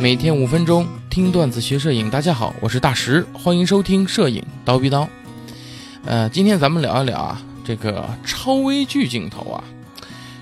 每天五分钟听段子学摄影，大家好，我是大石，欢迎收听摄影刀逼刀。呃，今天咱们聊一聊啊，这个超微距镜头啊，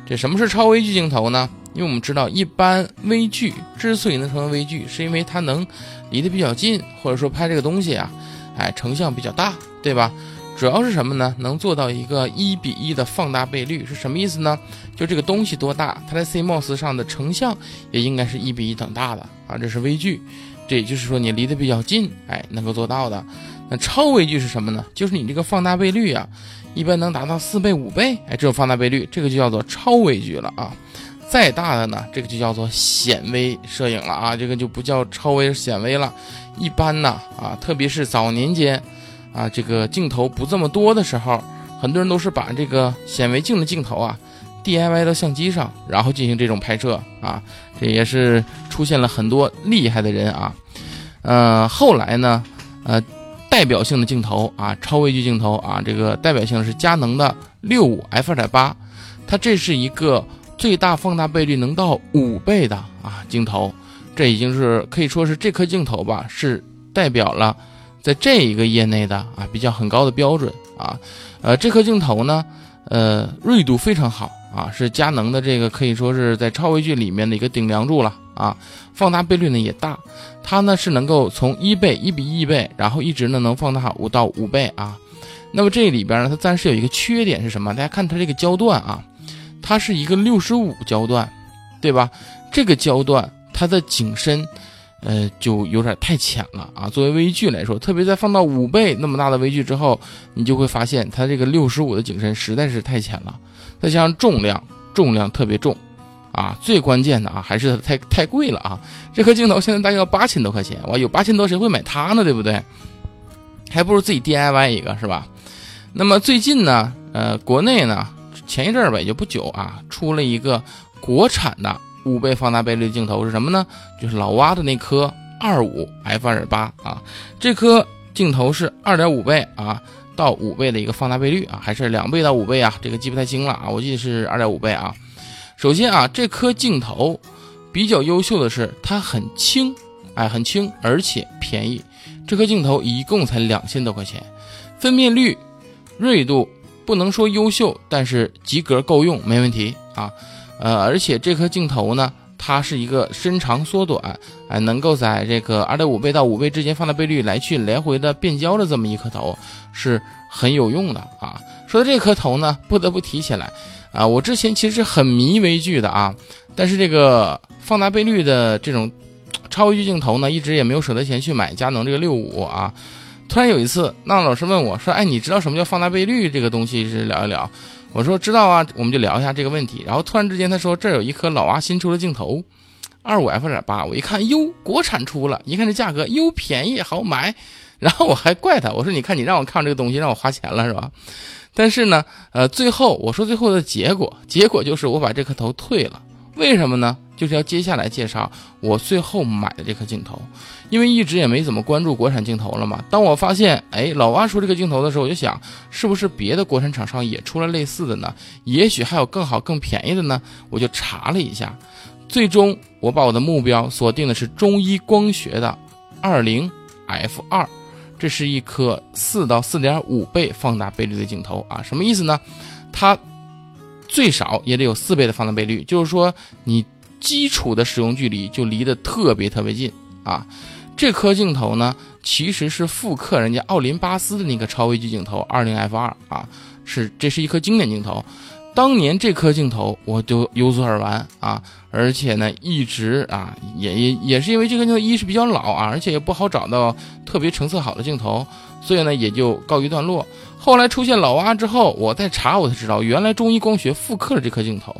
这什么是超微距镜头呢？因为我们知道，一般微距之所以能成为微距，是因为它能离得比较近，或者说拍这个东西啊，哎，成像比较大，对吧？主要是什么呢？能做到一个一比一的放大倍率是什么意思呢？就这个东西多大，它在 CMOS 上的成像也应该是一比一等大的啊，这是微距。这也就是说你离得比较近，哎，能够做到的。那超微距是什么呢？就是你这个放大倍率啊，一般能达到四倍、五倍，哎，这种放大倍率，这个就叫做超微距了啊。再大的呢，这个就叫做显微摄影了啊，这个就不叫超微显微了。一般呢，啊，特别是早年间。啊，这个镜头不这么多的时候，很多人都是把这个显微镜的镜头啊，DIY 到相机上，然后进行这种拍摄啊，这也是出现了很多厉害的人啊。呃，后来呢，呃，代表性的镜头啊，超微距镜头啊，这个代表性是佳能的六五 f 二点八，它这是一个最大放大倍率能到五倍的啊镜头，这已经是可以说是这颗镜头吧，是代表了。在这一个业内的啊，比较很高的标准啊，呃，这颗镜头呢，呃，锐度非常好啊，是佳能的这个可以说是在超微距里面的一个顶梁柱了啊。放大倍率呢也大，它呢是能够从一倍一比一倍，然后一直呢能放大五到五倍啊。那么这里边呢，它暂时有一个缺点是什么？大家看它这个焦段啊，它是一个六十五焦段，对吧？这个焦段它的景深。呃，就有点太浅了啊。作为微距来说，特别在放到五倍那么大的微距之后，你就会发现它这个六十五的景深实在是太浅了。再加上重量，重量特别重，啊，最关键的啊，还是太太贵了啊。这颗镜头现在大概要八千多块钱，哇，有八千多谁会买它呢？对不对？还不如自己 DIY 一个是吧？那么最近呢，呃，国内呢，前一阵儿吧，也就不久啊，出了一个国产的。五倍放大倍率的镜头是什么呢？就是老蛙的那颗二五 f 二八啊，这颗镜头是二点五倍啊到五倍的一个放大倍率啊，还是两倍到五倍啊？这个记不太清了啊，我记得是二点五倍啊。首先啊，这颗镜头比较优秀的是它很轻，哎，很轻，而且便宜。这颗镜头一共才两千多块钱，分辨率、锐度不能说优秀，但是及格够用，没问题啊。呃，而且这颗镜头呢，它是一个伸长缩短，哎，能够在这个二点五倍到五倍之间放大倍率来去来回的变焦的这么一颗头，是很有用的啊。说到这颗头呢，不得不提起来啊，我之前其实很迷微距的啊，但是这个放大倍率的这种超微距镜头呢，一直也没有舍得钱去买佳能这个六五啊。突然有一次，那老师问我说：“哎，你知道什么叫放大倍率？这个东西是聊一聊。”我说知道啊，我们就聊一下这个问题。然后突然之间他说这有一颗老蛙新出的镜头，二五 f 点八。我一看哟，国产出了，一看这价格哟便宜好买。然后我还怪他，我说你看你让我看这个东西让我花钱了是吧？但是呢，呃，最后我说最后的结果，结果就是我把这颗头退了。为什么呢？就是要接下来介绍我最后买的这颗镜头，因为一直也没怎么关注国产镜头了嘛。当我发现，哎，老蛙出这个镜头的时候，我就想，是不是别的国产厂商也出了类似的呢？也许还有更好、更便宜的呢？我就查了一下，最终我把我的目标锁定的是中医光学的二零 F 二，这是一颗四到四点五倍放大倍率的镜头啊。什么意思呢？它最少也得有四倍的放大倍率，就是说你。基础的使用距离就离得特别特别近啊！这颗镜头呢，其实是复刻人家奥林巴斯的那个超微距镜头二零 f 二啊，是这是一颗经典镜头。当年这颗镜头我就有所耳闻啊，而且呢，一直啊也也也是因为这个镜头一是比较老啊，而且也不好找到特别成色好的镜头，所以呢也就告一段落。后来出现老蛙之后，我再查我才知道，原来中医光学复刻了这颗镜头，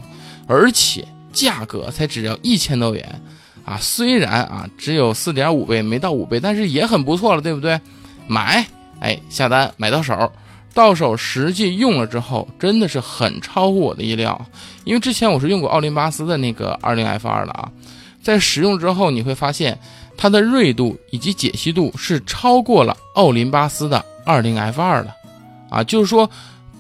而且。价格才只要一千多元，啊，虽然啊只有四点五倍，没到五倍，但是也很不错了，对不对？买，哎，下单买到手，到手实际用了之后，真的是很超乎我的意料。因为之前我是用过奥林巴斯的那个二零 F 二的啊，在使用之后你会发现它的锐度以及解析度是超过了奥林巴斯的二零 F 二的，啊，就是说。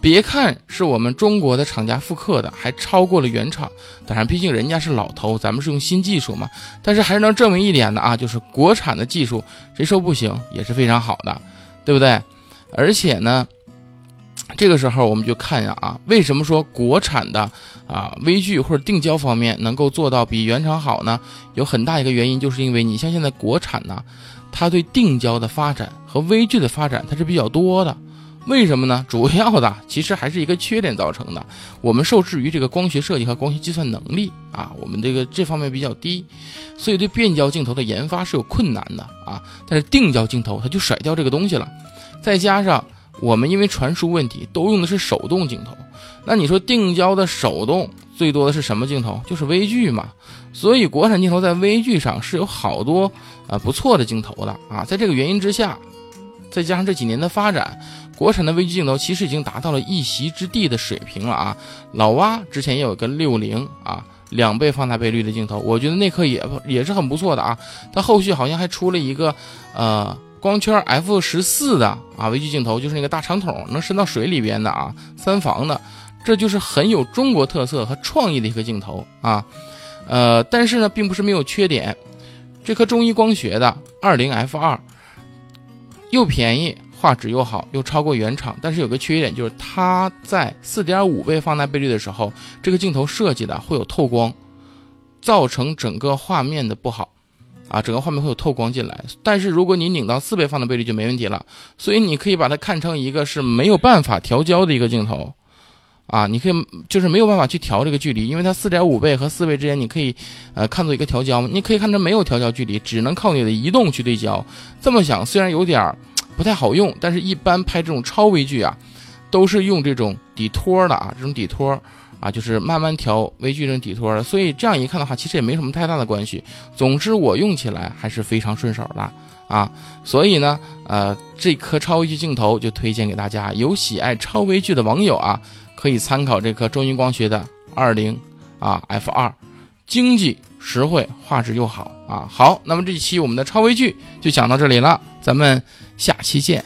别看是我们中国的厂家复刻的，还超过了原厂。当然，毕竟人家是老头，咱们是用新技术嘛。但是还是能证明一点的啊，就是国产的技术，谁说不行也是非常好的，对不对？而且呢，这个时候我们就看一下啊，为什么说国产的啊微距或者定焦方面能够做到比原厂好呢？有很大一个原因，就是因为你像现在国产呢，它对定焦的发展和微距的发展，它是比较多的。为什么呢？主要的其实还是一个缺点造成的。我们受制于这个光学设计和光学计算能力啊，我们这个这方面比较低，所以对变焦镜头的研发是有困难的啊。但是定焦镜头它就甩掉这个东西了，再加上我们因为传输问题都用的是手动镜头，那你说定焦的手动最多的是什么镜头？就是微距嘛。所以国产镜头在微距上是有好多啊不错的镜头的啊。在这个原因之下，再加上这几年的发展。国产的微距镜头其实已经达到了一席之地的水平了啊！老蛙之前也有个六零啊，两倍放大倍率的镜头，我觉得那颗也也是很不错的啊。它后续好像还出了一个呃光圈 f 十四的啊微距镜头，就是那个大长筒能伸到水里边的啊，三防的，这就是很有中国特色和创意的一个镜头啊。呃，但是呢，并不是没有缺点，这颗中医光学的二零 f 二又便宜。画质又好，又超过原厂，但是有个缺点，就是它在四点五倍放大倍率的时候，这个镜头设计的会有透光，造成整个画面的不好，啊，整个画面会有透光进来。但是如果你拧到四倍放大倍率就没问题了，所以你可以把它看成一个是没有办法调焦的一个镜头，啊，你可以就是没有办法去调这个距离，因为它四点五倍和四倍之间你可以呃看作一个调焦，你可以看成没有调焦距离，只能靠你的移动去对焦。这么想虽然有点儿。不太好用，但是一般拍这种超微距啊，都是用这种底托的啊，这种底托啊，就是慢慢调微距这种底托的，所以这样一看的话，其实也没什么太大的关系。总之我用起来还是非常顺手的啊，所以呢，呃，这颗超微距镜头就推荐给大家，有喜爱超微距的网友啊，可以参考这颗中音光学的二零啊 f 二，经济实惠，画质又好啊。好，那么这一期我们的超微距就讲到这里了。咱们下期见。